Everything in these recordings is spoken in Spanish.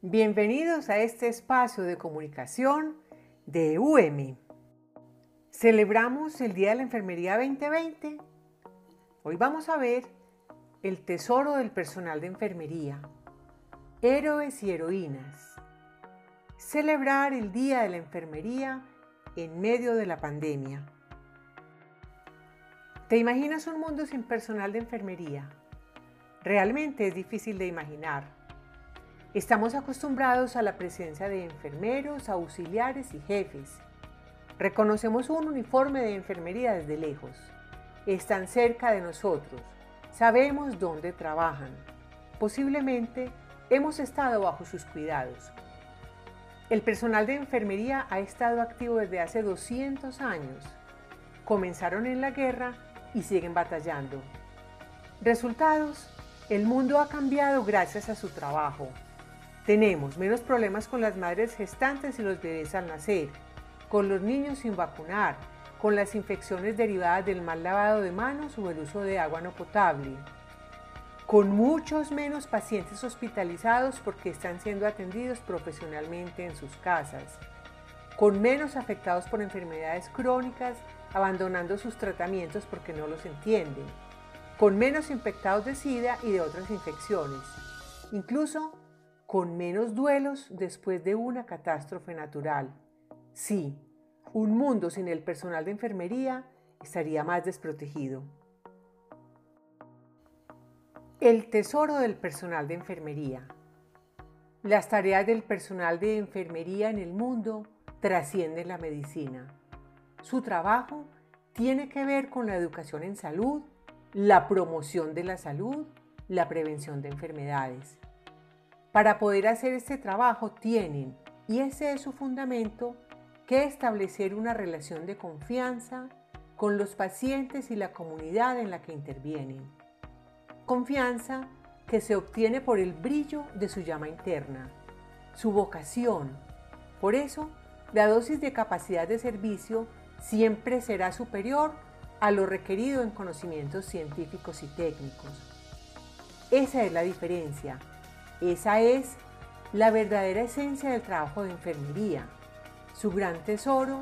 Bienvenidos a este espacio de comunicación de UEMI. Celebramos el Día de la Enfermería 2020. Hoy vamos a ver el tesoro del personal de enfermería, héroes y heroínas. Celebrar el Día de la Enfermería en medio de la pandemia. ¿Te imaginas un mundo sin personal de enfermería? Realmente es difícil de imaginar Estamos acostumbrados a la presencia de enfermeros, auxiliares y jefes. Reconocemos un uniforme de enfermería desde lejos. Están cerca de nosotros. Sabemos dónde trabajan. Posiblemente hemos estado bajo sus cuidados. El personal de enfermería ha estado activo desde hace 200 años. Comenzaron en la guerra y siguen batallando. Resultados, el mundo ha cambiado gracias a su trabajo. Tenemos menos problemas con las madres gestantes y los bebés al nacer, con los niños sin vacunar, con las infecciones derivadas del mal lavado de manos o el uso de agua no potable, con muchos menos pacientes hospitalizados porque están siendo atendidos profesionalmente en sus casas, con menos afectados por enfermedades crónicas abandonando sus tratamientos porque no los entienden, con menos infectados de SIDA y de otras infecciones, incluso con menos duelos después de una catástrofe natural. Sí, un mundo sin el personal de enfermería estaría más desprotegido. El tesoro del personal de enfermería. Las tareas del personal de enfermería en el mundo trascienden la medicina. Su trabajo tiene que ver con la educación en salud, la promoción de la salud, la prevención de enfermedades. Para poder hacer este trabajo tienen, y ese es su fundamento, que establecer una relación de confianza con los pacientes y la comunidad en la que intervienen. Confianza que se obtiene por el brillo de su llama interna, su vocación. Por eso, la dosis de capacidad de servicio siempre será superior a lo requerido en conocimientos científicos y técnicos. Esa es la diferencia esa es la verdadera esencia del trabajo de enfermería, su gran tesoro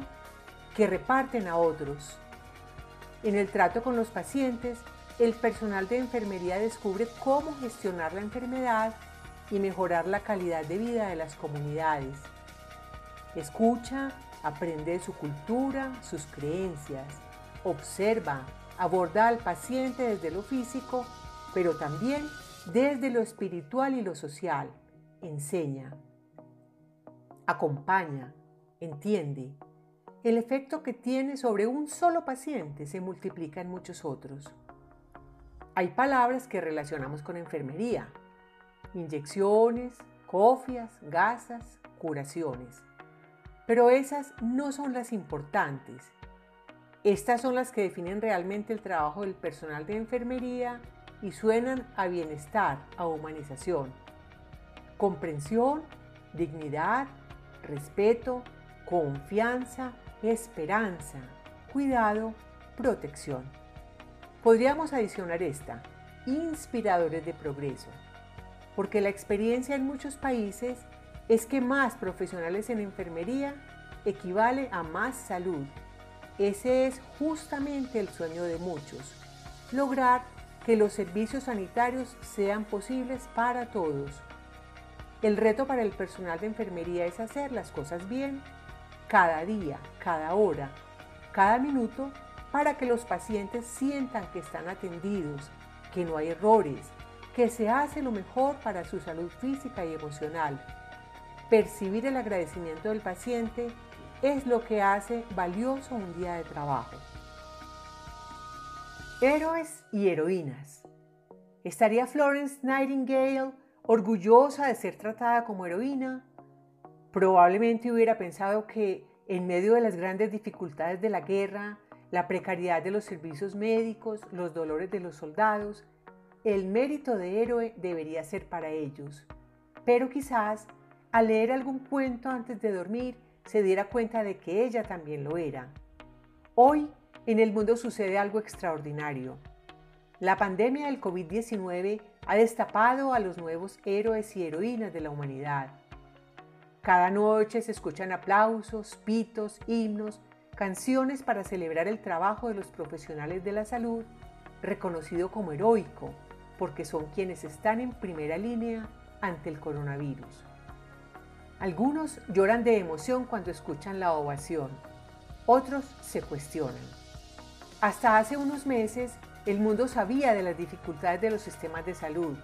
que reparten a otros. En el trato con los pacientes, el personal de enfermería descubre cómo gestionar la enfermedad y mejorar la calidad de vida de las comunidades. Escucha, aprende de su cultura, sus creencias, observa, aborda al paciente desde lo físico, pero también desde lo espiritual y lo social. Enseña, acompaña, entiende. El efecto que tiene sobre un solo paciente se multiplica en muchos otros. Hay palabras que relacionamos con enfermería. Inyecciones, cofias, gasas, curaciones. Pero esas no son las importantes. Estas son las que definen realmente el trabajo del personal de enfermería y suenan a bienestar, a humanización, comprensión, dignidad, respeto, confianza, esperanza, cuidado, protección. Podríamos adicionar esta, inspiradores de progreso, porque la experiencia en muchos países es que más profesionales en enfermería equivale a más salud. Ese es justamente el sueño de muchos, lograr que los servicios sanitarios sean posibles para todos. El reto para el personal de enfermería es hacer las cosas bien cada día, cada hora, cada minuto para que los pacientes sientan que están atendidos, que no hay errores, que se hace lo mejor para su salud física y emocional. Percibir el agradecimiento del paciente es lo que hace valioso un día de trabajo. Héroes y heroínas. ¿Estaría Florence Nightingale orgullosa de ser tratada como heroína? Probablemente hubiera pensado que en medio de las grandes dificultades de la guerra, la precariedad de los servicios médicos, los dolores de los soldados, el mérito de héroe debería ser para ellos. Pero quizás al leer algún cuento antes de dormir se diera cuenta de que ella también lo era. Hoy en el mundo sucede algo extraordinario. La pandemia del COVID-19 ha destapado a los nuevos héroes y heroínas de la humanidad. Cada noche se escuchan aplausos, pitos, himnos, canciones para celebrar el trabajo de los profesionales de la salud, reconocido como heroico, porque son quienes están en primera línea ante el coronavirus. Algunos lloran de emoción cuando escuchan la ovación, otros se cuestionan. Hasta hace unos meses, el mundo sabía de las dificultades de los sistemas de salud.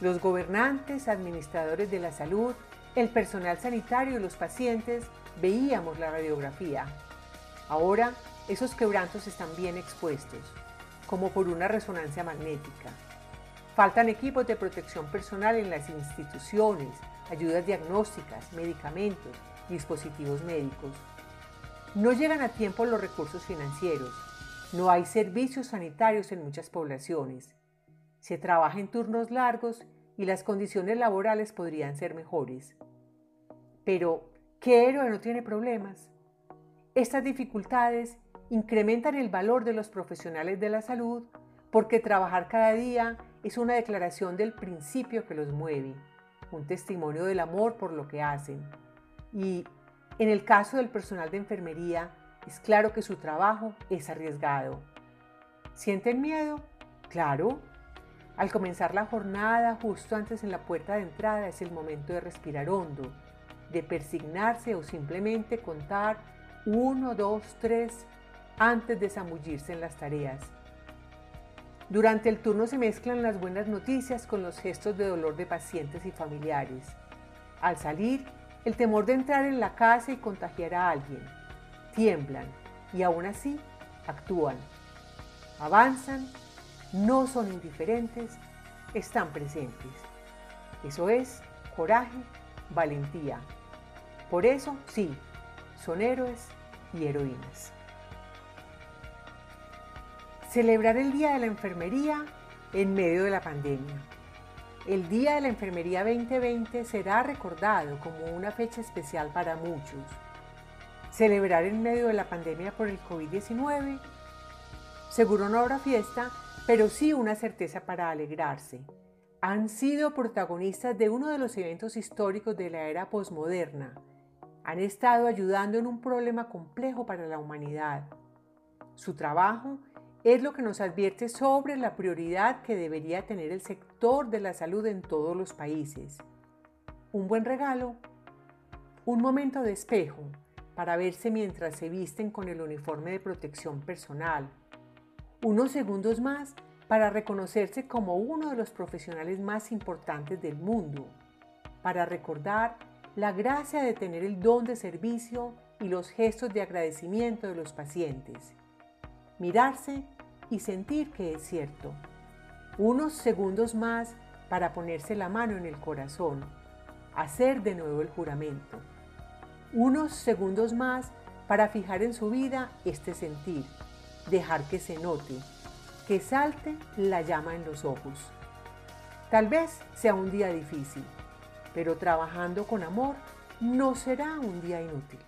Los gobernantes, administradores de la salud, el personal sanitario y los pacientes veíamos la radiografía. Ahora, esos quebrantos están bien expuestos, como por una resonancia magnética. Faltan equipos de protección personal en las instituciones, ayudas diagnósticas, medicamentos, dispositivos médicos. No llegan a tiempo los recursos financieros. No hay servicios sanitarios en muchas poblaciones. Se trabaja en turnos largos y las condiciones laborales podrían ser mejores. Pero, ¿qué héroe no tiene problemas? Estas dificultades incrementan el valor de los profesionales de la salud porque trabajar cada día es una declaración del principio que los mueve, un testimonio del amor por lo que hacen. Y en el caso del personal de enfermería, es claro que su trabajo es arriesgado. ¿Sienten miedo? Claro. Al comenzar la jornada, justo antes en la puerta de entrada, es el momento de respirar hondo, de persignarse o simplemente contar uno, dos, tres antes de zambullirse en las tareas. Durante el turno se mezclan las buenas noticias con los gestos de dolor de pacientes y familiares. Al salir, el temor de entrar en la casa y contagiar a alguien. Tiemblan y aún así actúan. Avanzan, no son indiferentes, están presentes. Eso es coraje, valentía. Por eso, sí, son héroes y heroínas. Celebrar el Día de la Enfermería en medio de la pandemia. El Día de la Enfermería 2020 será recordado como una fecha especial para muchos. Celebrar en medio de la pandemia por el COVID-19. Seguro no habrá fiesta, pero sí una certeza para alegrarse. Han sido protagonistas de uno de los eventos históricos de la era posmoderna. Han estado ayudando en un problema complejo para la humanidad. Su trabajo es lo que nos advierte sobre la prioridad que debería tener el sector de la salud en todos los países. Un buen regalo, un momento de espejo para verse mientras se visten con el uniforme de protección personal, unos segundos más para reconocerse como uno de los profesionales más importantes del mundo, para recordar la gracia de tener el don de servicio y los gestos de agradecimiento de los pacientes. Mirarse y sentir que es cierto. Unos segundos más para ponerse la mano en el corazón, hacer de nuevo el juramento. Unos segundos más para fijar en su vida este sentir, dejar que se note, que salte la llama en los ojos. Tal vez sea un día difícil, pero trabajando con amor no será un día inútil.